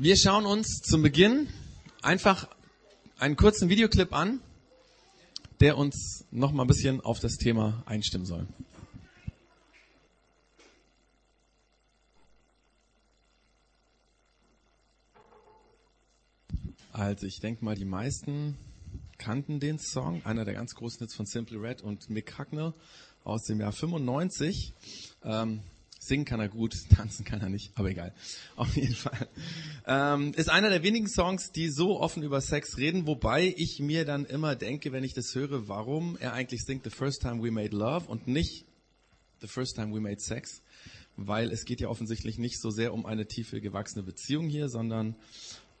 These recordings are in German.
Wir schauen uns zum Beginn einfach einen kurzen Videoclip an, der uns noch mal ein bisschen auf das Thema einstimmen soll. Also ich denke mal, die meisten kannten den Song, einer der ganz großen Hits von Simply Red und Mick Hucknall aus dem Jahr 95. Ähm, Singen kann er gut, tanzen kann er nicht, aber egal. Auf jeden Fall. Ähm, ist einer der wenigen Songs, die so offen über Sex reden, wobei ich mir dann immer denke, wenn ich das höre, warum er eigentlich singt The First Time We Made Love und nicht The First Time We Made Sex. Weil es geht ja offensichtlich nicht so sehr um eine tiefe gewachsene Beziehung hier, sondern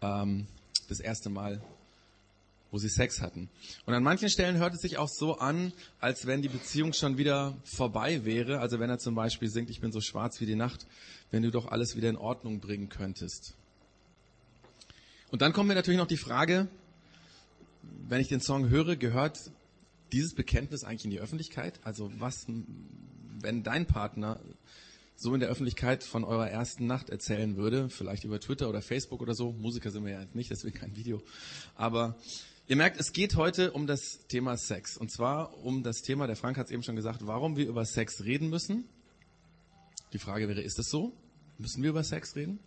ähm, das erste Mal wo sie Sex hatten. Und an manchen Stellen hört es sich auch so an, als wenn die Beziehung schon wieder vorbei wäre. Also wenn er zum Beispiel singt, ich bin so schwarz wie die Nacht, wenn du doch alles wieder in Ordnung bringen könntest. Und dann kommt mir natürlich noch die Frage, wenn ich den Song höre, gehört dieses Bekenntnis eigentlich in die Öffentlichkeit? Also was, wenn dein Partner so in der Öffentlichkeit von eurer ersten Nacht erzählen würde, vielleicht über Twitter oder Facebook oder so, Musiker sind wir ja nicht, deswegen kein Video, aber Ihr merkt, es geht heute um das Thema Sex. Und zwar um das Thema, der Frank hat es eben schon gesagt, warum wir über Sex reden müssen. Die Frage wäre, ist es so? Müssen wir über Sex reden?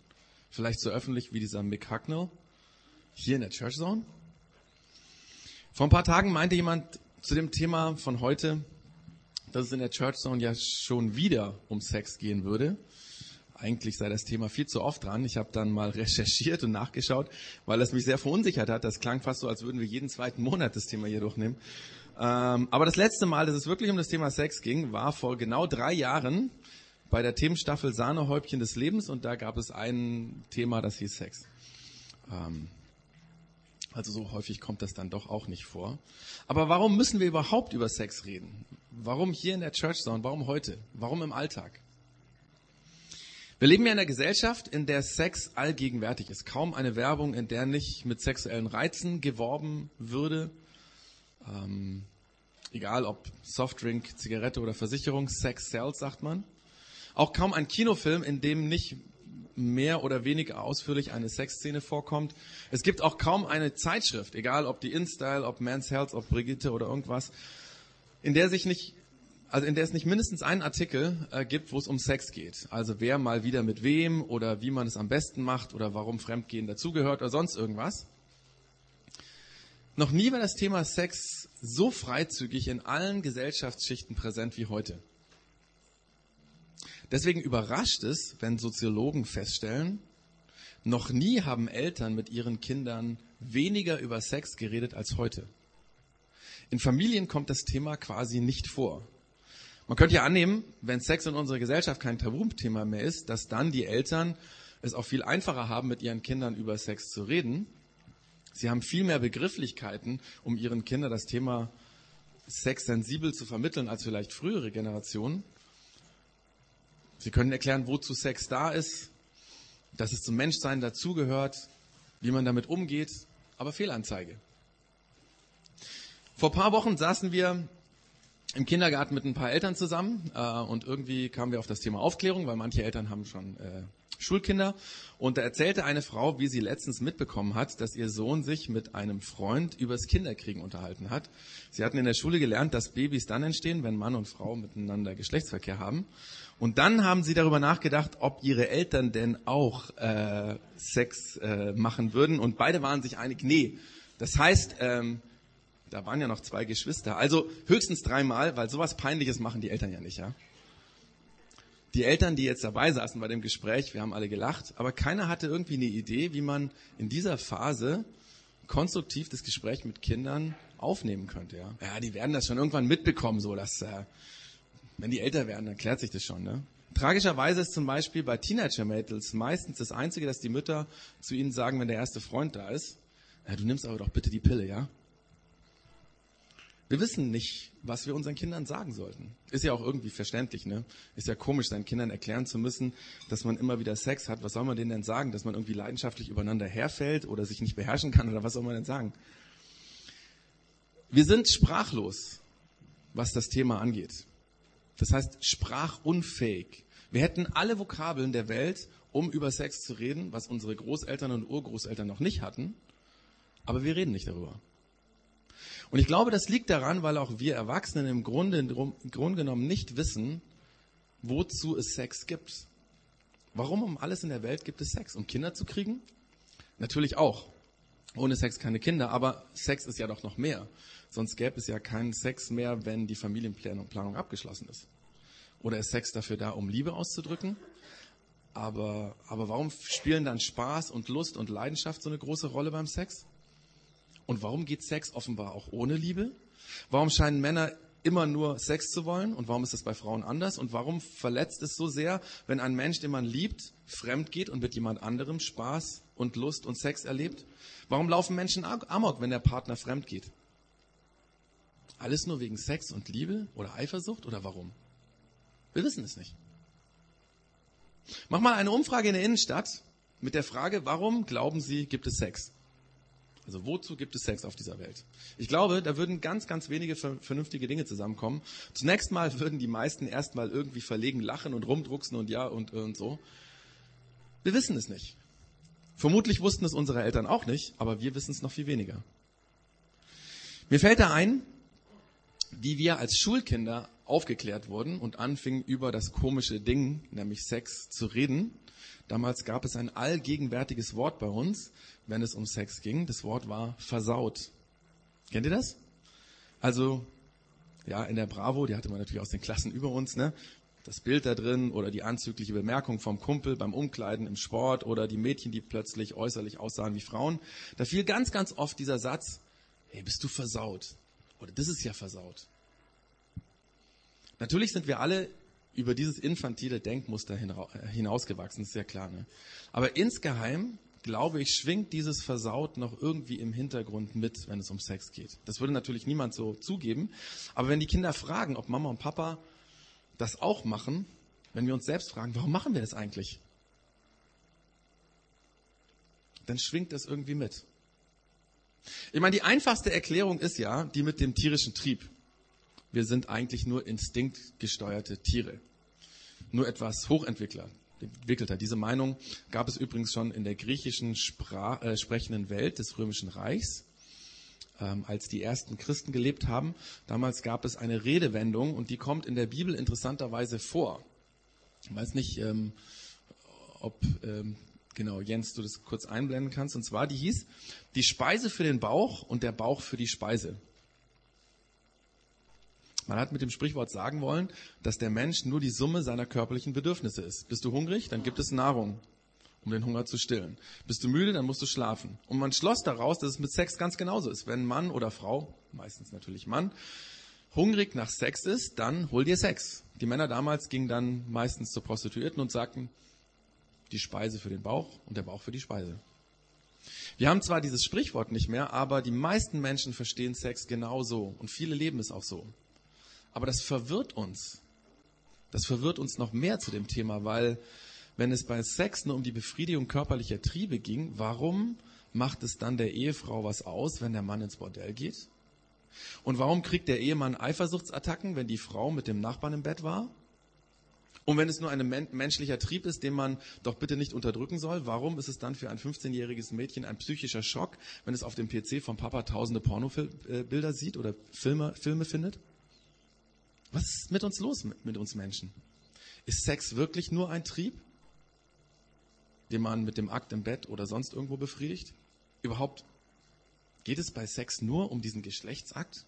Vielleicht so öffentlich wie dieser Mick Hucknall hier in der Church Zone? Vor ein paar Tagen meinte jemand zu dem Thema von heute, dass es in der Church Zone ja schon wieder um Sex gehen würde eigentlich sei das Thema viel zu oft dran. Ich habe dann mal recherchiert und nachgeschaut, weil es mich sehr verunsichert hat. Das klang fast so, als würden wir jeden zweiten Monat das Thema hier durchnehmen. Ähm, aber das letzte Mal, dass es wirklich um das Thema Sex ging, war vor genau drei Jahren bei der Themenstaffel Sahnehäubchen des Lebens und da gab es ein Thema, das hieß Sex. Ähm, also so häufig kommt das dann doch auch nicht vor. Aber warum müssen wir überhaupt über Sex reden? Warum hier in der Church Zone? Warum heute? Warum im Alltag? Wir leben ja in einer Gesellschaft, in der Sex allgegenwärtig ist. Kaum eine Werbung, in der nicht mit sexuellen Reizen geworben würde. Ähm, egal ob Softdrink, Zigarette oder Versicherung, Sex sells, sagt man. Auch kaum ein Kinofilm, in dem nicht mehr oder weniger ausführlich eine Sexszene vorkommt. Es gibt auch kaum eine Zeitschrift, egal ob die InStyle, ob Men's Health, ob Brigitte oder irgendwas, in der sich nicht also in der es nicht mindestens einen Artikel äh, gibt, wo es um Sex geht. Also wer mal wieder mit wem oder wie man es am besten macht oder warum Fremdgehen dazugehört oder sonst irgendwas. Noch nie war das Thema Sex so freizügig in allen Gesellschaftsschichten präsent wie heute. Deswegen überrascht es, wenn Soziologen feststellen, noch nie haben Eltern mit ihren Kindern weniger über Sex geredet als heute. In Familien kommt das Thema quasi nicht vor. Man könnte ja annehmen, wenn Sex in unserer Gesellschaft kein Tabuthema mehr ist, dass dann die Eltern es auch viel einfacher haben, mit ihren Kindern über Sex zu reden. Sie haben viel mehr Begrifflichkeiten, um ihren Kindern das Thema Sex sensibel zu vermitteln als vielleicht frühere Generationen. Sie können erklären, wozu Sex da ist, dass es zum Menschsein dazugehört, wie man damit umgeht, aber Fehlanzeige. Vor ein paar Wochen saßen wir im Kindergarten mit ein paar Eltern zusammen äh, und irgendwie kamen wir auf das Thema Aufklärung, weil manche Eltern haben schon äh, Schulkinder. Und da erzählte eine Frau, wie sie letztens mitbekommen hat, dass ihr Sohn sich mit einem Freund übers Kinderkriegen unterhalten hat. Sie hatten in der Schule gelernt, dass Babys dann entstehen, wenn Mann und Frau miteinander Geschlechtsverkehr haben. Und dann haben sie darüber nachgedacht, ob ihre Eltern denn auch äh, Sex äh, machen würden. Und beide waren sich einig, nee. Das heißt, ähm, da waren ja noch zwei Geschwister. Also höchstens dreimal, weil sowas Peinliches machen die Eltern ja nicht, ja. Die Eltern, die jetzt dabei saßen bei dem Gespräch, wir haben alle gelacht, aber keiner hatte irgendwie eine Idee, wie man in dieser Phase konstruktiv das Gespräch mit Kindern aufnehmen könnte, ja. Ja, die werden das schon irgendwann mitbekommen, so dass, äh, wenn die älter werden, dann klärt sich das schon, ne? Tragischerweise ist zum Beispiel bei Teenager-Mädels meistens das Einzige, dass die Mütter zu ihnen sagen, wenn der erste Freund da ist, ja, du nimmst aber doch bitte die Pille, ja? Wir wissen nicht, was wir unseren Kindern sagen sollten. Ist ja auch irgendwie verständlich, ne? Ist ja komisch, seinen Kindern erklären zu müssen, dass man immer wieder Sex hat. Was soll man denen denn sagen? Dass man irgendwie leidenschaftlich übereinander herfällt oder sich nicht beherrschen kann oder was soll man denn sagen? Wir sind sprachlos, was das Thema angeht. Das heißt, sprachunfähig. Wir hätten alle Vokabeln der Welt, um über Sex zu reden, was unsere Großeltern und Urgroßeltern noch nicht hatten, aber wir reden nicht darüber. Und ich glaube, das liegt daran, weil auch wir Erwachsenen im Grunde, im Grunde genommen nicht wissen, wozu es Sex gibt. Warum um alles in der Welt gibt es Sex? Um Kinder zu kriegen? Natürlich auch. Ohne Sex keine Kinder, aber Sex ist ja doch noch mehr. Sonst gäbe es ja keinen Sex mehr, wenn die Familienplanung abgeschlossen ist. Oder ist Sex dafür da, um Liebe auszudrücken? Aber, aber warum spielen dann Spaß und Lust und Leidenschaft so eine große Rolle beim Sex? Und warum geht Sex offenbar auch ohne Liebe? Warum scheinen Männer immer nur Sex zu wollen? Und warum ist das bei Frauen anders? Und warum verletzt es so sehr, wenn ein Mensch, den man liebt, fremd geht und mit jemand anderem Spaß und Lust und Sex erlebt? Warum laufen Menschen amok, wenn der Partner fremd geht? Alles nur wegen Sex und Liebe oder Eifersucht oder warum? Wir wissen es nicht. Mach mal eine Umfrage in der Innenstadt mit der Frage, warum glauben Sie, gibt es Sex? Also wozu gibt es Sex auf dieser Welt? Ich glaube, da würden ganz, ganz wenige vernünftige Dinge zusammenkommen. Zunächst mal würden die meisten erstmal irgendwie verlegen lachen und rumdrucksen und ja und, und so. Wir wissen es nicht. Vermutlich wussten es unsere Eltern auch nicht, aber wir wissen es noch viel weniger. Mir fällt da ein, wie wir als Schulkinder aufgeklärt wurden und anfingen über das komische Ding, nämlich Sex, zu reden. Damals gab es ein allgegenwärtiges Wort bei uns, wenn es um Sex ging. Das Wort war versaut. Kennt ihr das? Also, ja, in der Bravo, die hatte man natürlich aus den Klassen über uns, ne? Das Bild da drin oder die anzügliche Bemerkung vom Kumpel beim Umkleiden im Sport oder die Mädchen, die plötzlich äußerlich aussahen wie Frauen. Da fiel ganz, ganz oft dieser Satz, hey, bist du versaut? Oder das ist ja versaut. Natürlich sind wir alle über dieses infantile Denkmuster äh, hinausgewachsen, ist ja klar. Ne? Aber insgeheim, glaube ich, schwingt dieses Versaut noch irgendwie im Hintergrund mit, wenn es um Sex geht. Das würde natürlich niemand so zugeben. Aber wenn die Kinder fragen, ob Mama und Papa das auch machen, wenn wir uns selbst fragen, warum machen wir das eigentlich? Dann schwingt das irgendwie mit. Ich meine, die einfachste Erklärung ist ja die mit dem tierischen Trieb wir sind eigentlich nur instinktgesteuerte Tiere. Nur etwas hochentwickelter. Diese Meinung gab es übrigens schon in der griechischen Spra äh, sprechenden Welt des Römischen Reichs, ähm, als die ersten Christen gelebt haben. Damals gab es eine Redewendung und die kommt in der Bibel interessanterweise vor. Ich weiß nicht, ähm, ob ähm, genau Jens du das kurz einblenden kannst. Und zwar die hieß: Die Speise für den Bauch und der Bauch für die Speise. Man hat mit dem Sprichwort sagen wollen, dass der Mensch nur die Summe seiner körperlichen Bedürfnisse ist. Bist du hungrig, dann gibt es Nahrung, um den Hunger zu stillen. Bist du müde, dann musst du schlafen. Und man schloss daraus, dass es mit Sex ganz genauso ist. Wenn Mann oder Frau, meistens natürlich Mann, hungrig nach Sex ist, dann hol dir Sex. Die Männer damals gingen dann meistens zur Prostituierten und sagten, die Speise für den Bauch und der Bauch für die Speise. Wir haben zwar dieses Sprichwort nicht mehr, aber die meisten Menschen verstehen Sex genauso und viele leben es auch so. Aber das verwirrt uns. Das verwirrt uns noch mehr zu dem Thema, weil wenn es bei Sex nur um die Befriedigung körperlicher Triebe ging, warum macht es dann der Ehefrau was aus, wenn der Mann ins Bordell geht? Und warum kriegt der Ehemann Eifersuchtsattacken, wenn die Frau mit dem Nachbarn im Bett war? Und wenn es nur ein menschlicher Trieb ist, den man doch bitte nicht unterdrücken soll, warum ist es dann für ein 15-jähriges Mädchen ein psychischer Schock, wenn es auf dem PC vom Papa tausende Pornobilder sieht oder Filme, Filme findet? Was ist mit uns los, mit, uns Menschen? Ist Sex wirklich nur ein Trieb, den man mit dem Akt im Bett oder sonst irgendwo befriedigt? Überhaupt geht es bei Sex nur um diesen Geschlechtsakt?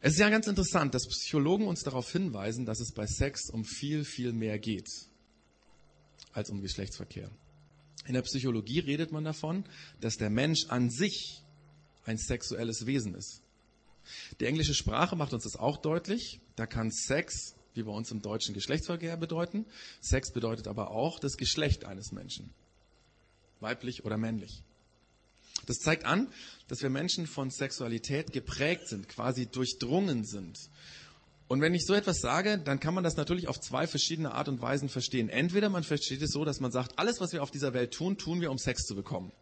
Es ist ja ganz interessant, dass Psychologen uns darauf hinweisen, dass es bei Sex um viel, viel mehr geht als um Geschlechtsverkehr. In der Psychologie redet man davon, dass der Mensch an sich ein sexuelles Wesen ist. Die englische Sprache macht uns das auch deutlich. Da kann Sex, wie bei uns im Deutschen Geschlechtsverkehr bedeuten. Sex bedeutet aber auch das Geschlecht eines Menschen. Weiblich oder männlich. Das zeigt an, dass wir Menschen von Sexualität geprägt sind, quasi durchdrungen sind. Und wenn ich so etwas sage, dann kann man das natürlich auf zwei verschiedene Art und Weisen verstehen. Entweder man versteht es so, dass man sagt, alles, was wir auf dieser Welt tun, tun wir, um Sex zu bekommen.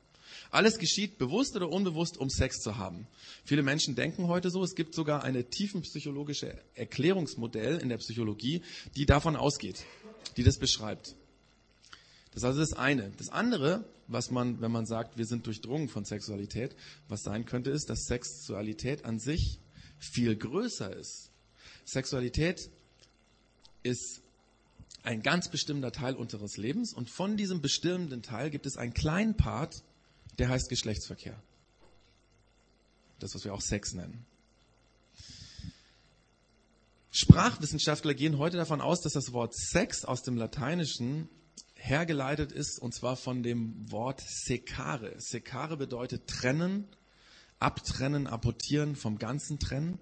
Alles geschieht bewusst oder unbewusst, um Sex zu haben. Viele Menschen denken heute so. Es gibt sogar eine tiefenpsychologische Erklärungsmodell in der Psychologie, die davon ausgeht. die das beschreibt. Das ist also das eine. Das andere, was man, wenn man sagt, wir sind durchdrungen von Sexualität, was sein könnte, ist, dass Sexualität an sich viel größer ist. Sexualität ist ein ganz bestimmter Teil unseres Lebens und von diesem bestimmten Teil gibt es einen kleinen Part, der heißt Geschlechtsverkehr. Das, was wir auch Sex nennen. Sprachwissenschaftler gehen heute davon aus, dass das Wort Sex aus dem Lateinischen hergeleitet ist, und zwar von dem Wort secare. Secare bedeutet trennen, abtrennen, apportieren, vom Ganzen trennen.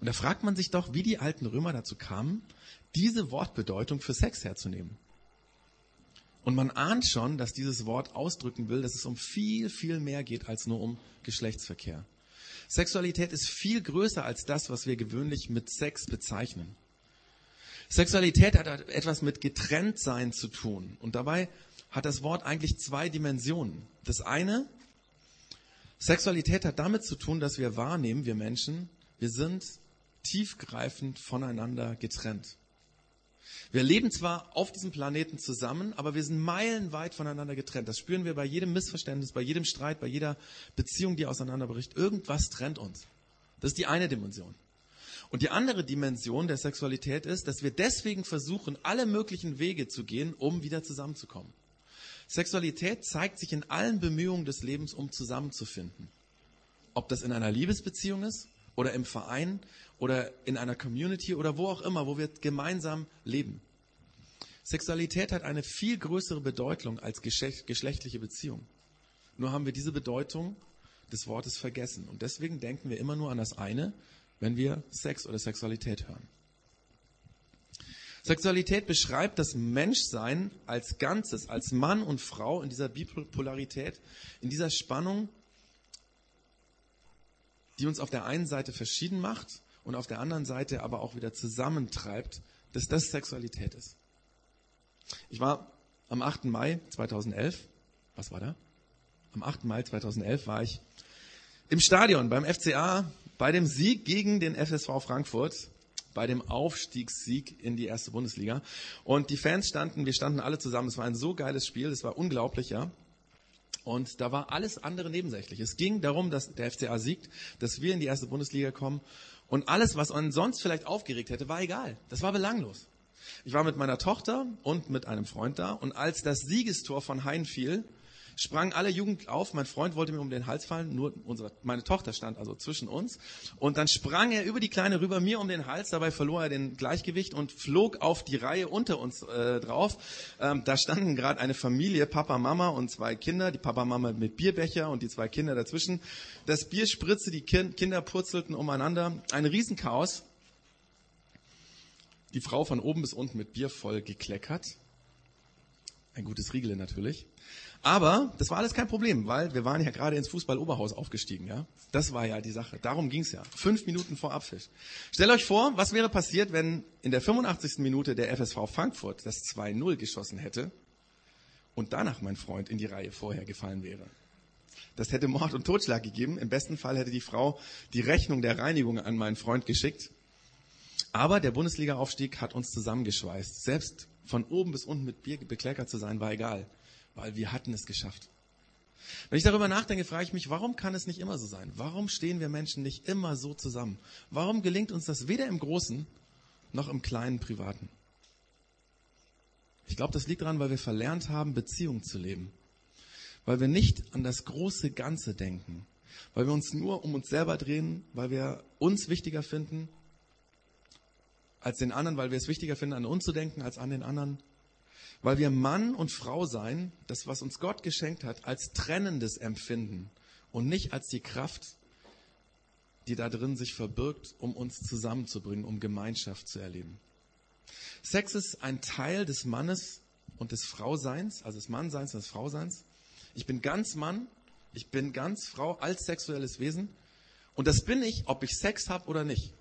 Und da fragt man sich doch, wie die alten Römer dazu kamen, diese Wortbedeutung für Sex herzunehmen. Und man ahnt schon, dass dieses Wort ausdrücken will, dass es um viel, viel mehr geht als nur um Geschlechtsverkehr. Sexualität ist viel größer als das, was wir gewöhnlich mit Sex bezeichnen. Sexualität hat etwas mit Getrenntsein zu tun. Und dabei hat das Wort eigentlich zwei Dimensionen. Das eine, Sexualität hat damit zu tun, dass wir wahrnehmen, wir Menschen, wir sind tiefgreifend voneinander getrennt. Wir leben zwar auf diesem Planeten zusammen, aber wir sind meilenweit voneinander getrennt. Das spüren wir bei jedem Missverständnis, bei jedem Streit, bei jeder Beziehung, die auseinanderbricht. Irgendwas trennt uns. Das ist die eine Dimension. Und die andere Dimension der Sexualität ist, dass wir deswegen versuchen, alle möglichen Wege zu gehen, um wieder zusammenzukommen. Sexualität zeigt sich in allen Bemühungen des Lebens, um zusammenzufinden. Ob das in einer Liebesbeziehung ist oder im Verein oder in einer Community oder wo auch immer, wo wir gemeinsam leben. Sexualität hat eine viel größere Bedeutung als geschlechtliche Beziehung. Nur haben wir diese Bedeutung des Wortes vergessen. Und deswegen denken wir immer nur an das eine wenn wir Sex oder Sexualität hören. Sexualität beschreibt das Menschsein als Ganzes, als Mann und Frau in dieser Bipolarität, in dieser Spannung, die uns auf der einen Seite verschieden macht und auf der anderen Seite aber auch wieder zusammentreibt, dass das Sexualität ist. Ich war am 8. Mai 2011, was war da? Am 8. Mai 2011 war ich im Stadion beim FCA bei dem Sieg gegen den FSV Frankfurt, bei dem Aufstiegssieg in die erste Bundesliga. Und die Fans standen, wir standen alle zusammen. Es war ein so geiles Spiel, es war unglaublich, ja. Und da war alles andere nebensächlich. Es ging darum, dass der FCA siegt, dass wir in die erste Bundesliga kommen. Und alles, was uns sonst vielleicht aufgeregt hätte, war egal. Das war belanglos. Ich war mit meiner Tochter und mit einem Freund da. Und als das Siegestor von Hein fiel, sprangen alle Jugend auf. Mein Freund wollte mir um den Hals fallen, nur unsere, meine Tochter stand also zwischen uns. Und dann sprang er über die Kleine rüber, mir um den Hals. Dabei verlor er den Gleichgewicht und flog auf die Reihe unter uns äh, drauf. Ähm, da standen gerade eine Familie, Papa, Mama und zwei Kinder. Die Papa, Mama mit Bierbecher und die zwei Kinder dazwischen. Das Bier spritzte, die Kinder purzelten umeinander. Ein Riesenchaos. Die Frau von oben bis unten mit Bier voll gekleckert. Ein gutes Riegele natürlich. Aber das war alles kein Problem, weil wir waren ja gerade ins Fußball-Oberhaus aufgestiegen, ja. Das war ja die Sache. Darum ging's ja. Fünf Minuten vor Abpfiff. Stellt euch vor, was wäre passiert, wenn in der 85. Minute der FSV Frankfurt das 2-0 geschossen hätte und danach mein Freund in die Reihe vorher gefallen wäre. Das hätte Mord und Totschlag gegeben. Im besten Fall hätte die Frau die Rechnung der Reinigung an meinen Freund geschickt. Aber der Bundesliga-Aufstieg hat uns zusammengeschweißt. Selbst von oben bis unten mit Bier bekleckert zu sein, war egal weil wir hatten es geschafft. Wenn ich darüber nachdenke, frage ich mich, warum kann es nicht immer so sein? Warum stehen wir Menschen nicht immer so zusammen? Warum gelingt uns das weder im Großen noch im kleinen Privaten? Ich glaube, das liegt daran, weil wir verlernt haben, Beziehungen zu leben. Weil wir nicht an das große Ganze denken. Weil wir uns nur um uns selber drehen, weil wir uns wichtiger finden als den anderen, weil wir es wichtiger finden, an uns zu denken als an den anderen weil wir Mann und Frau sein, das, was uns Gott geschenkt hat, als trennendes empfinden und nicht als die Kraft, die da drin sich verbirgt, um uns zusammenzubringen, um Gemeinschaft zu erleben. Sex ist ein Teil des Mannes und des Frauseins, also des Mannseins und des Frauseins. Ich bin ganz Mann, ich bin ganz Frau als sexuelles Wesen und das bin ich, ob ich Sex habe oder nicht.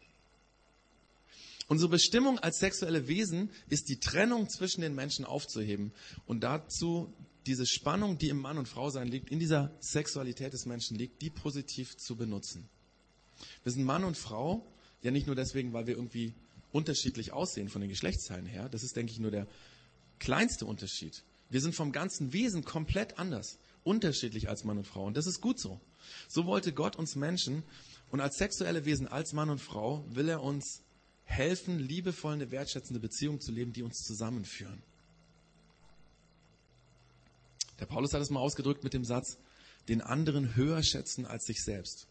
Unsere Bestimmung als sexuelle Wesen ist die Trennung zwischen den Menschen aufzuheben und dazu diese Spannung, die im Mann und Frau sein liegt, in dieser Sexualität des Menschen liegt, die positiv zu benutzen. Wir sind Mann und Frau, ja nicht nur deswegen, weil wir irgendwie unterschiedlich aussehen von den Geschlechtsteilen her. Das ist, denke ich, nur der kleinste Unterschied. Wir sind vom ganzen Wesen komplett anders, unterschiedlich als Mann und Frau. Und das ist gut so. So wollte Gott uns Menschen und als sexuelle Wesen, als Mann und Frau, will er uns helfen, liebevoll eine wertschätzende Beziehung zu leben, die uns zusammenführen. Der Paulus hat es mal ausgedrückt mit dem Satz, den anderen höher schätzen als sich selbst.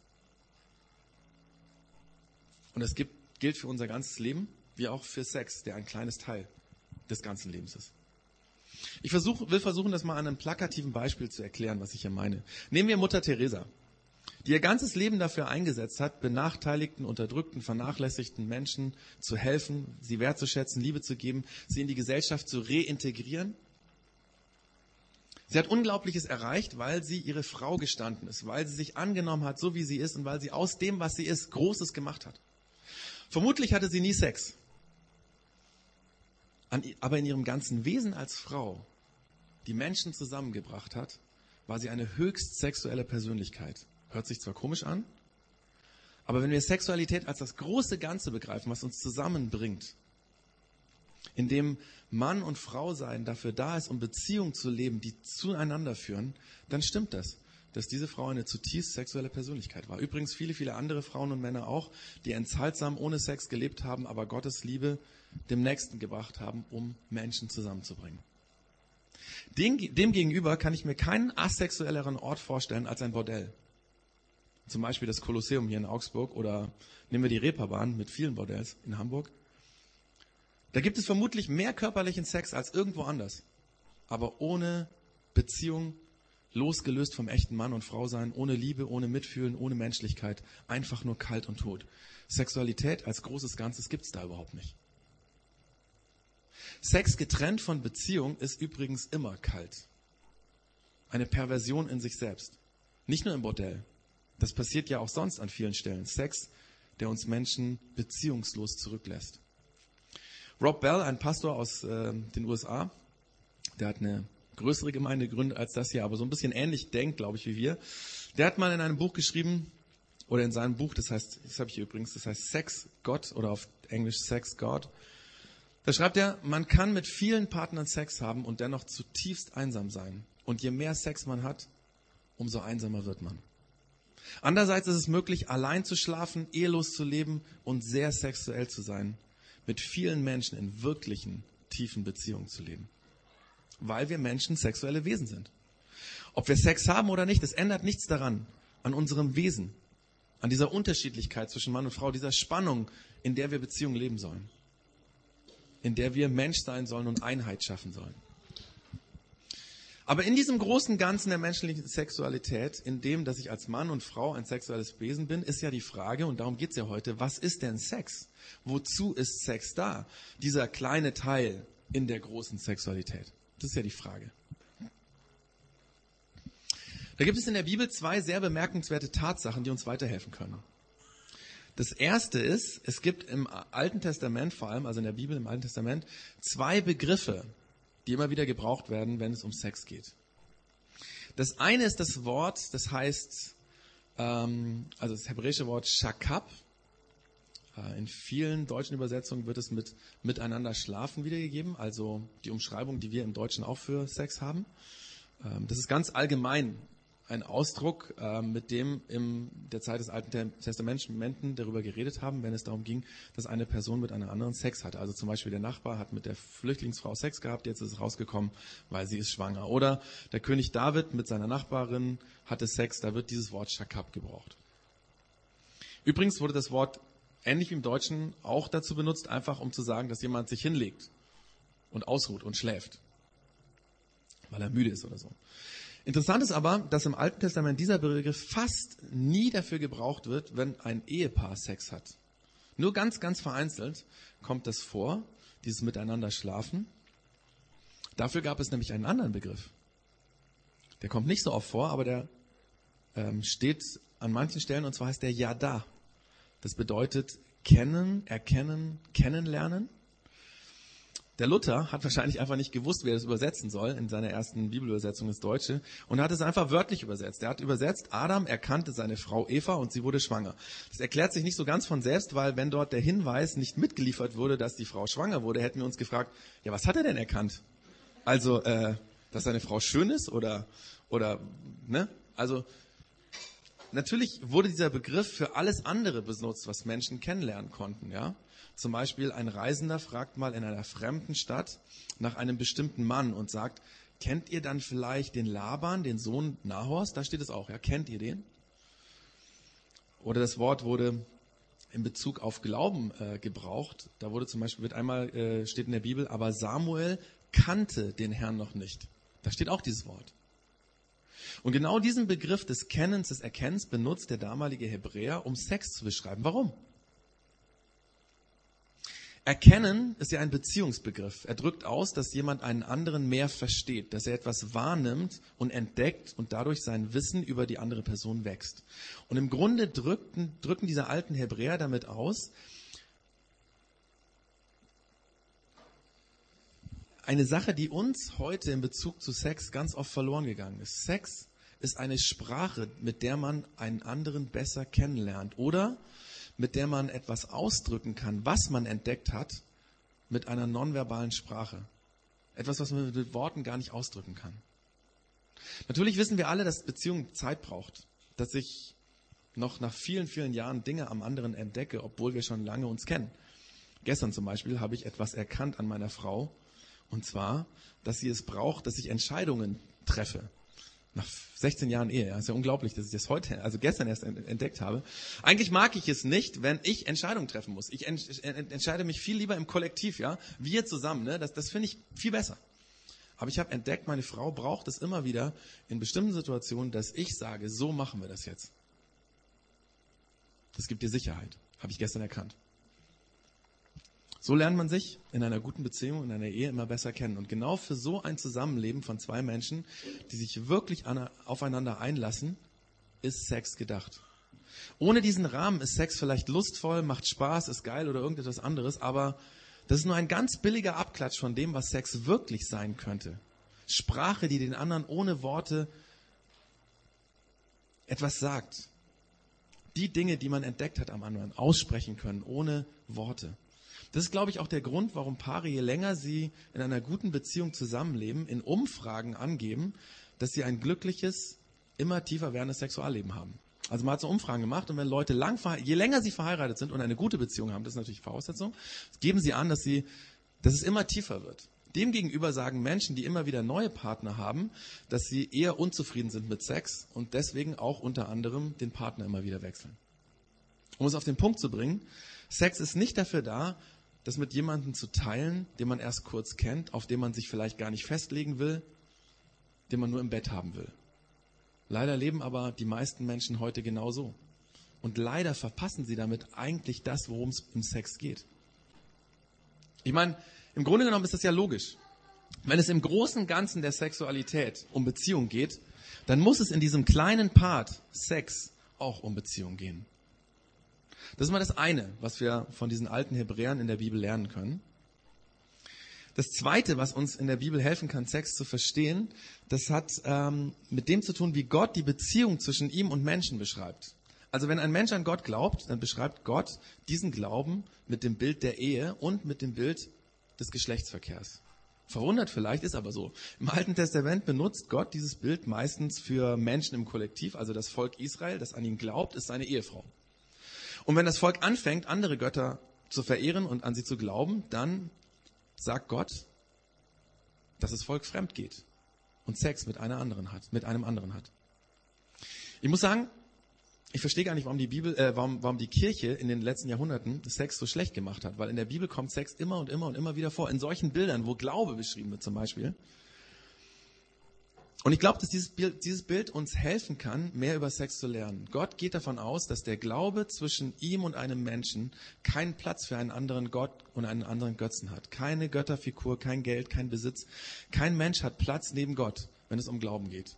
Und das gibt, gilt für unser ganzes Leben, wie auch für Sex, der ein kleines Teil des ganzen Lebens ist. Ich versuch, will versuchen, das mal an einem plakativen Beispiel zu erklären, was ich hier meine. Nehmen wir Mutter Teresa, die ihr ganzes Leben dafür eingesetzt hat, benachteiligten, unterdrückten, vernachlässigten Menschen zu helfen, sie wertzuschätzen, Liebe zu geben, sie in die Gesellschaft zu reintegrieren. Sie hat Unglaubliches erreicht, weil sie ihre Frau gestanden ist, weil sie sich angenommen hat, so wie sie ist und weil sie aus dem, was sie ist, Großes gemacht hat. Vermutlich hatte sie nie Sex. aber in ihrem ganzen Wesen als Frau, die Menschen zusammengebracht hat, war sie eine höchst sexuelle Persönlichkeit. Hört sich zwar komisch an, aber wenn wir Sexualität als das große Ganze begreifen, was uns zusammenbringt, in dem Mann und Frau sein dafür da ist, um Beziehungen zu leben, die zueinander führen, dann stimmt das dass diese Frau eine zutiefst sexuelle Persönlichkeit war. Übrigens viele, viele andere Frauen und Männer auch, die enthaltsam ohne Sex gelebt haben, aber Gottes Liebe dem Nächsten gebracht haben, um Menschen zusammenzubringen. Dem, demgegenüber kann ich mir keinen asexuelleren Ort vorstellen als ein Bordell. Zum Beispiel das Kolosseum hier in Augsburg oder nehmen wir die Reeperbahn mit vielen Bordells in Hamburg. Da gibt es vermutlich mehr körperlichen Sex als irgendwo anders, aber ohne Beziehung losgelöst vom echten Mann und Frau sein, ohne Liebe, ohne Mitfühlen, ohne Menschlichkeit, einfach nur kalt und tot. Sexualität als großes Ganzes gibt's da überhaupt nicht. Sex getrennt von Beziehung ist übrigens immer kalt. Eine Perversion in sich selbst. Nicht nur im Bordell. Das passiert ja auch sonst an vielen Stellen. Sex, der uns Menschen beziehungslos zurücklässt. Rob Bell, ein Pastor aus äh, den USA, der hat eine größere Gemeinde gegründet als das hier, aber so ein bisschen ähnlich denkt, glaube ich, wie wir. Der hat mal in einem Buch geschrieben, oder in seinem Buch, das heißt, das habe ich hier übrigens, das heißt Sex Gott oder auf Englisch Sex God. Da schreibt er, man kann mit vielen Partnern Sex haben und dennoch zutiefst einsam sein. Und je mehr Sex man hat, umso einsamer wird man. Andererseits ist es möglich, allein zu schlafen, ehelos zu leben und sehr sexuell zu sein. Mit vielen Menschen in wirklichen, tiefen Beziehungen zu leben weil wir Menschen sexuelle Wesen sind. Ob wir Sex haben oder nicht, das ändert nichts daran, an unserem Wesen, an dieser Unterschiedlichkeit zwischen Mann und Frau, dieser Spannung, in der wir Beziehungen leben sollen, in der wir Mensch sein sollen und Einheit schaffen sollen. Aber in diesem großen Ganzen der menschlichen Sexualität, in dem, dass ich als Mann und Frau ein sexuelles Wesen bin, ist ja die Frage, und darum geht es ja heute, was ist denn Sex? Wozu ist Sex da? Dieser kleine Teil in der großen Sexualität. Das ist ja die Frage. Da gibt es in der Bibel zwei sehr bemerkenswerte Tatsachen, die uns weiterhelfen können. Das erste ist, es gibt im Alten Testament, vor allem also in der Bibel im Alten Testament, zwei Begriffe, die immer wieder gebraucht werden, wenn es um Sex geht. Das eine ist das Wort, das heißt, ähm, also das hebräische Wort Shakab, äh, in vielen deutschen Übersetzungen wird es mit miteinander schlafen wiedergegeben, also die Umschreibung, die wir im Deutschen auch für Sex haben. Ähm, das ist ganz allgemein ein Ausdruck, ähm, mit dem in der Zeit des Alten Testaments Menschen darüber geredet haben, wenn es darum ging, dass eine Person mit einer anderen Sex hatte. Also zum Beispiel der Nachbar hat mit der Flüchtlingsfrau Sex gehabt, jetzt ist es rausgekommen, weil sie ist schwanger. Oder der König David mit seiner Nachbarin hatte Sex, da wird dieses Wort Shakab gebraucht. Übrigens wurde das Wort ähnlich wie im Deutschen auch dazu benutzt, einfach um zu sagen, dass jemand sich hinlegt und ausruht und schläft, weil er müde ist oder so. Interessant ist aber, dass im Alten Testament dieser Begriff fast nie dafür gebraucht wird, wenn ein Ehepaar Sex hat. Nur ganz, ganz vereinzelt kommt das vor, dieses Miteinander schlafen. Dafür gab es nämlich einen anderen Begriff. Der kommt nicht so oft vor, aber der ähm, steht an manchen Stellen und zwar heißt der Yada. Das bedeutet kennen, erkennen, kennenlernen. Der Luther hat wahrscheinlich einfach nicht gewusst, wie er das übersetzen soll in seiner ersten Bibelübersetzung ins Deutsche und hat es einfach wörtlich übersetzt. Er hat übersetzt, Adam erkannte seine Frau Eva und sie wurde schwanger. Das erklärt sich nicht so ganz von selbst, weil wenn dort der Hinweis nicht mitgeliefert wurde, dass die Frau schwanger wurde, hätten wir uns gefragt, ja, was hat er denn erkannt? Also, äh, dass seine Frau schön ist oder, oder, ne? Also, natürlich wurde dieser Begriff für alles andere benutzt, was Menschen kennenlernen konnten, ja? Zum Beispiel ein Reisender fragt mal in einer fremden Stadt nach einem bestimmten Mann und sagt, kennt ihr dann vielleicht den Laban, den Sohn Nahors? Da steht es auch, ja, kennt ihr den? Oder das Wort wurde in Bezug auf Glauben äh, gebraucht. Da wurde zum Beispiel, wird einmal, äh, steht in der Bibel, aber Samuel kannte den Herrn noch nicht. Da steht auch dieses Wort. Und genau diesen Begriff des Kennens, des Erkennens benutzt der damalige Hebräer, um Sex zu beschreiben. Warum? Erkennen ist ja ein Beziehungsbegriff. Er drückt aus, dass jemand einen anderen mehr versteht, dass er etwas wahrnimmt und entdeckt und dadurch sein Wissen über die andere Person wächst. Und im Grunde drückten, drücken diese alten Hebräer damit aus, eine Sache, die uns heute in Bezug zu Sex ganz oft verloren gegangen ist. Sex ist eine Sprache, mit der man einen anderen besser kennenlernt. Oder mit der man etwas ausdrücken kann, was man entdeckt hat, mit einer nonverbalen Sprache. Etwas, was man mit Worten gar nicht ausdrücken kann. Natürlich wissen wir alle, dass Beziehung Zeit braucht, dass ich noch nach vielen, vielen Jahren Dinge am anderen entdecke, obwohl wir schon lange uns kennen. Gestern zum Beispiel habe ich etwas erkannt an meiner Frau, und zwar, dass sie es braucht, dass ich Entscheidungen treffe nach 16 Jahren Ehe. Ja, ist ja unglaublich, dass ich das heute, also gestern erst entdeckt habe. Eigentlich mag ich es nicht, wenn ich Entscheidungen treffen muss. Ich entscheide mich viel lieber im Kollektiv, ja. Wir zusammen, ne? Das, das finde ich viel besser. Aber ich habe entdeckt, meine Frau braucht es immer wieder in bestimmten Situationen, dass ich sage, so machen wir das jetzt. Das gibt dir Sicherheit. Habe ich gestern erkannt. So lernt man sich in einer guten Beziehung, in einer Ehe immer besser kennen. Und genau für so ein Zusammenleben von zwei Menschen, die sich wirklich aufeinander einlassen, ist Sex gedacht. Ohne diesen Rahmen ist Sex vielleicht lustvoll, macht Spaß, ist geil oder irgendetwas anderes, aber das ist nur ein ganz billiger Abklatsch von dem, was Sex wirklich sein könnte. Sprache, die den anderen ohne Worte etwas sagt. Die Dinge, die man entdeckt hat am anderen, aussprechen können, ohne Worte. Das ist, glaube ich, auch der Grund, warum Paare, je länger sie in einer guten Beziehung zusammenleben, in Umfragen angeben, dass sie ein glückliches, immer tiefer werdendes Sexualleben haben. Also man hat so Umfragen gemacht und wenn Leute lang, je länger sie verheiratet sind und eine gute Beziehung haben, das ist natürlich Voraussetzung, geben sie an, dass sie, dass es immer tiefer wird. Demgegenüber sagen Menschen, die immer wieder neue Partner haben, dass sie eher unzufrieden sind mit Sex und deswegen auch unter anderem den Partner immer wieder wechseln. Um es auf den Punkt zu bringen, Sex ist nicht dafür da, das mit jemandem zu teilen, den man erst kurz kennt, auf den man sich vielleicht gar nicht festlegen will, den man nur im Bett haben will. Leider leben aber die meisten Menschen heute genauso. Und leider verpassen sie damit eigentlich das, worum es im Sex geht. Ich meine, im Grunde genommen ist das ja logisch. Wenn es im großen Ganzen der Sexualität um Beziehung geht, dann muss es in diesem kleinen Part Sex auch um Beziehung gehen. Das ist mal das eine, was wir von diesen alten Hebräern in der Bibel lernen können. Das zweite, was uns in der Bibel helfen kann, Sex zu verstehen, das hat ähm, mit dem zu tun, wie Gott die Beziehung zwischen ihm und Menschen beschreibt. Also wenn ein Mensch an Gott glaubt, dann beschreibt Gott diesen Glauben mit dem Bild der Ehe und mit dem Bild des Geschlechtsverkehrs. Verwundert vielleicht, ist aber so. Im Alten Testament benutzt Gott dieses Bild meistens für Menschen im Kollektiv, also das Volk Israel, das an ihn glaubt, ist seine Ehefrau. Und wenn das Volk anfängt, andere Götter zu verehren und an sie zu glauben, dann sagt Gott, dass das Volk fremd geht und Sex mit einer anderen hat, mit einem anderen hat. Ich muss sagen, ich verstehe gar nicht, warum die Bibel, äh, warum, warum die Kirche in den letzten Jahrhunderten Sex so schlecht gemacht hat, weil in der Bibel kommt Sex immer und immer und immer wieder vor. In solchen Bildern, wo Glaube beschrieben wird zum Beispiel, und ich glaube, dass dieses Bild, dieses Bild uns helfen kann, mehr über Sex zu lernen. Gott geht davon aus, dass der Glaube zwischen ihm und einem Menschen keinen Platz für einen anderen Gott und einen anderen Götzen hat. Keine Götterfigur, kein Geld, kein Besitz. Kein Mensch hat Platz neben Gott, wenn es um Glauben geht.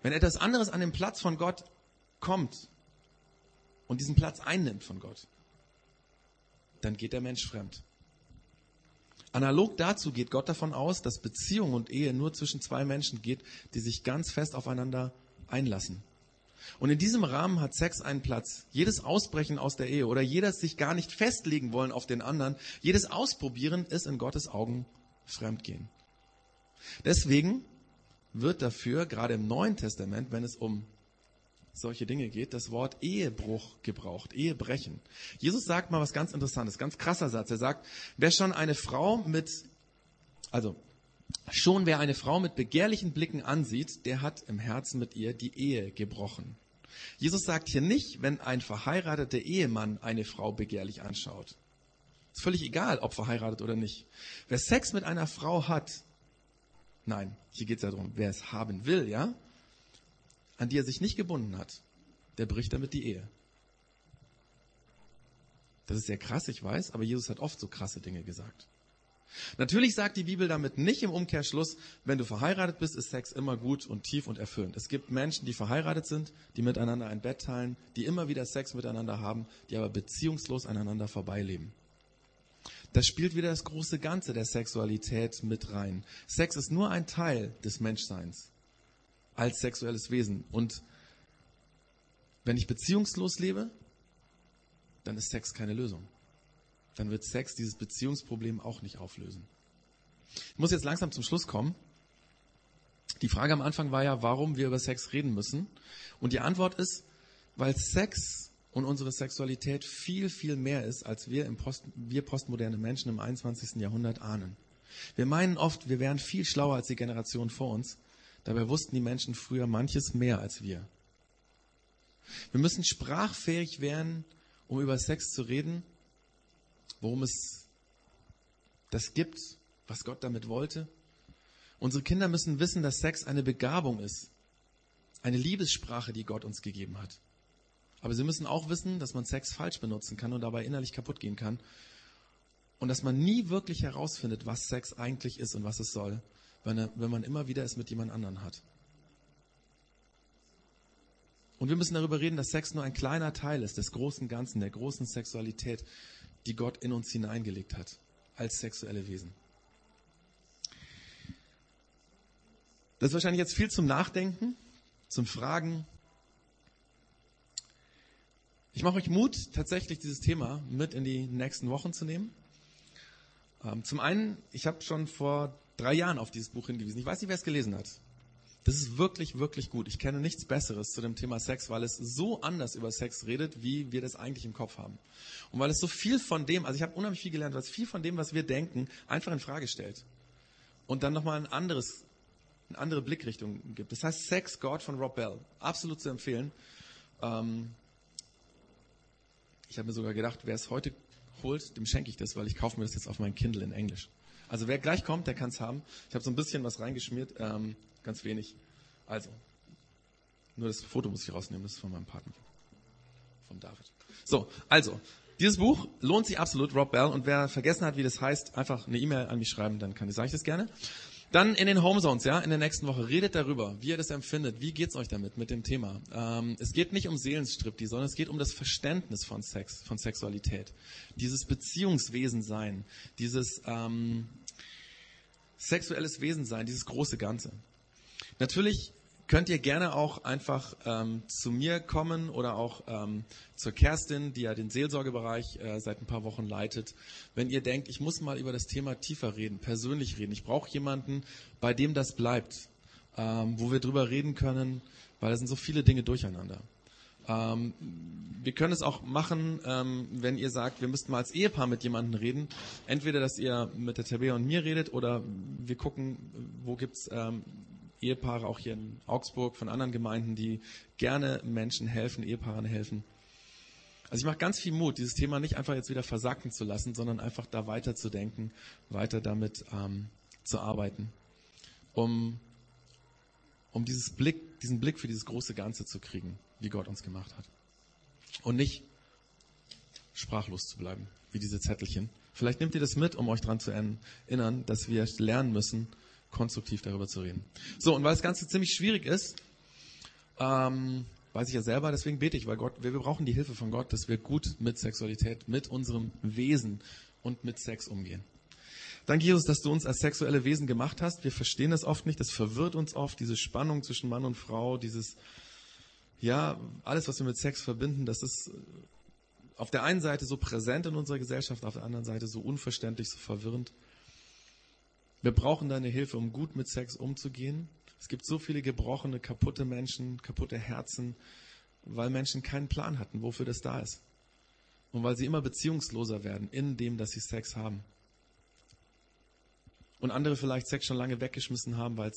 Wenn etwas anderes an den Platz von Gott kommt und diesen Platz einnimmt von Gott, dann geht der Mensch fremd. Analog dazu geht Gott davon aus, dass Beziehung und Ehe nur zwischen zwei Menschen geht, die sich ganz fest aufeinander einlassen. Und in diesem Rahmen hat Sex einen Platz. Jedes Ausbrechen aus der Ehe oder jedes sich gar nicht festlegen wollen auf den anderen, jedes Ausprobieren ist in Gottes Augen Fremdgehen. Deswegen wird dafür, gerade im Neuen Testament, wenn es um solche Dinge geht, das Wort Ehebruch gebraucht, Ehebrechen. Jesus sagt mal was ganz Interessantes, ganz krasser Satz. Er sagt, wer schon eine Frau mit, also schon wer eine Frau mit begehrlichen Blicken ansieht, der hat im Herzen mit ihr die Ehe gebrochen. Jesus sagt hier nicht, wenn ein verheirateter Ehemann eine Frau begehrlich anschaut. Ist völlig egal, ob verheiratet oder nicht. Wer Sex mit einer Frau hat, nein, hier geht es ja darum, wer es haben will, ja, an die er sich nicht gebunden hat, der bricht damit die Ehe. Das ist sehr krass, ich weiß, aber Jesus hat oft so krasse Dinge gesagt. Natürlich sagt die Bibel damit nicht im Umkehrschluss, wenn du verheiratet bist, ist Sex immer gut und tief und erfüllend. Es gibt Menschen, die verheiratet sind, die miteinander ein Bett teilen, die immer wieder Sex miteinander haben, die aber beziehungslos aneinander vorbeileben. Das spielt wieder das große Ganze der Sexualität mit rein. Sex ist nur ein Teil des Menschseins als sexuelles Wesen. Und wenn ich beziehungslos lebe, dann ist Sex keine Lösung. Dann wird Sex dieses Beziehungsproblem auch nicht auflösen. Ich muss jetzt langsam zum Schluss kommen. Die Frage am Anfang war ja, warum wir über Sex reden müssen. Und die Antwort ist, weil Sex und unsere Sexualität viel, viel mehr ist, als wir, im Post, wir postmoderne Menschen im 21. Jahrhundert ahnen. Wir meinen oft, wir wären viel schlauer als die Generation vor uns. Dabei wussten die Menschen früher manches mehr als wir. Wir müssen sprachfähig werden, um über Sex zu reden, worum es das gibt, was Gott damit wollte. Unsere Kinder müssen wissen, dass Sex eine Begabung ist, eine Liebessprache, die Gott uns gegeben hat. Aber sie müssen auch wissen, dass man Sex falsch benutzen kann und dabei innerlich kaputt gehen kann. Und dass man nie wirklich herausfindet, was Sex eigentlich ist und was es soll, wenn, er, wenn man immer wieder es mit jemand anderen hat. Und wir müssen darüber reden, dass Sex nur ein kleiner Teil ist des großen Ganzen, der großen Sexualität, die Gott in uns hineingelegt hat, als sexuelle Wesen. Das ist wahrscheinlich jetzt viel zum Nachdenken, zum Fragen. Ich mache euch Mut, tatsächlich dieses Thema mit in die nächsten Wochen zu nehmen. Ähm, zum einen, ich habe schon vor drei Jahren auf dieses Buch hingewiesen. Ich weiß nicht, wer es gelesen hat. Das ist wirklich, wirklich gut. Ich kenne nichts Besseres zu dem Thema Sex, weil es so anders über Sex redet, wie wir das eigentlich im Kopf haben. Und weil es so viel von dem, also ich habe unheimlich viel gelernt, weil es viel von dem, was wir denken, einfach in Frage stellt. Und dann nochmal ein anderes, eine andere Blickrichtung gibt. Das heißt Sex God von Rob Bell. Absolut zu empfehlen. Ähm ich habe mir sogar gedacht, wer es heute holt, dem schenke ich das, weil ich kaufe mir das jetzt auf mein Kindle in Englisch. Also wer gleich kommt, der kann es haben. Ich habe so ein bisschen was reingeschmiert, ähm, ganz wenig. Also, nur das Foto muss ich rausnehmen, das ist von meinem Partner, von David. So, also, dieses Buch lohnt sich absolut, Rob Bell. Und wer vergessen hat, wie das heißt, einfach eine E-Mail an mich schreiben, dann kann ich, sage ich das gerne. Dann in den Homezones, ja, in der nächsten Woche, redet darüber, wie ihr das empfindet, wie geht's euch damit, mit dem Thema. Ähm, es geht nicht um Seelenstriptease, sondern es geht um das Verständnis von Sex, von Sexualität. Dieses Beziehungswesen sein, dieses ähm, sexuelles Wesen sein, dieses große Ganze. Natürlich könnt ihr gerne auch einfach ähm, zu mir kommen oder auch ähm, zur Kerstin, die ja den Seelsorgebereich äh, seit ein paar Wochen leitet. Wenn ihr denkt, ich muss mal über das Thema tiefer reden, persönlich reden, ich brauche jemanden, bei dem das bleibt, ähm, wo wir drüber reden können, weil da sind so viele Dinge durcheinander. Ähm, wir können es auch machen, ähm, wenn ihr sagt, wir müssten mal als Ehepaar mit jemandem reden. Entweder, dass ihr mit der Tabea und mir redet oder wir gucken, wo gibt's ähm, Ehepaare auch hier in Augsburg von anderen Gemeinden, die gerne Menschen helfen, Ehepaaren helfen. Also ich mache ganz viel Mut, dieses Thema nicht einfach jetzt wieder versacken zu lassen, sondern einfach da weiter zu denken, weiter damit ähm, zu arbeiten, um, um dieses Blick, diesen Blick für dieses große Ganze zu kriegen, wie Gott uns gemacht hat. Und nicht sprachlos zu bleiben, wie diese Zettelchen. Vielleicht nehmt ihr das mit, um euch daran zu erinnern, dass wir lernen müssen, konstruktiv darüber zu reden. So, und weil das Ganze ziemlich schwierig ist, ähm, weiß ich ja selber, deswegen bete ich, weil Gott, wir, wir brauchen die Hilfe von Gott, dass wir gut mit Sexualität, mit unserem Wesen und mit Sex umgehen. Danke, Jesus, dass du uns als sexuelle Wesen gemacht hast. Wir verstehen das oft nicht. Das verwirrt uns oft, diese Spannung zwischen Mann und Frau, dieses, ja, alles, was wir mit Sex verbinden, das ist auf der einen Seite so präsent in unserer Gesellschaft, auf der anderen Seite so unverständlich, so verwirrend. Wir brauchen deine Hilfe, um gut mit Sex umzugehen. Es gibt so viele gebrochene, kaputte Menschen, kaputte Herzen, weil Menschen keinen Plan hatten, wofür das da ist. Und weil sie immer beziehungsloser werden in dem, dass sie Sex haben und andere vielleicht Sex schon lange weggeschmissen haben, weil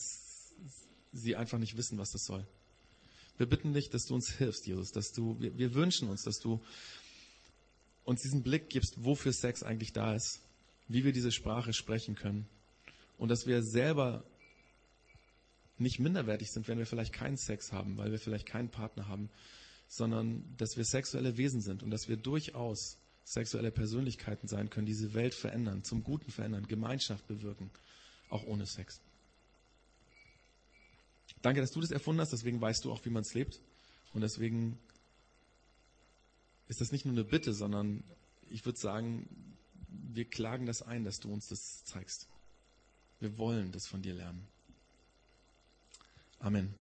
sie einfach nicht wissen, was das soll. Wir bitten dich, dass du uns hilfst, Jesus, dass du, wir, wir wünschen uns, dass du uns diesen Blick gibst, wofür Sex eigentlich da ist, wie wir diese Sprache sprechen können und dass wir selber nicht minderwertig sind, wenn wir vielleicht keinen Sex haben, weil wir vielleicht keinen Partner haben, sondern dass wir sexuelle Wesen sind und dass wir durchaus sexuelle Persönlichkeiten sein können, diese Welt verändern, zum Guten verändern, Gemeinschaft bewirken, auch ohne Sex. Danke, dass du das erfunden hast, deswegen weißt du auch, wie man es lebt. Und deswegen ist das nicht nur eine Bitte, sondern ich würde sagen, wir klagen das ein, dass du uns das zeigst. Wir wollen das von dir lernen. Amen.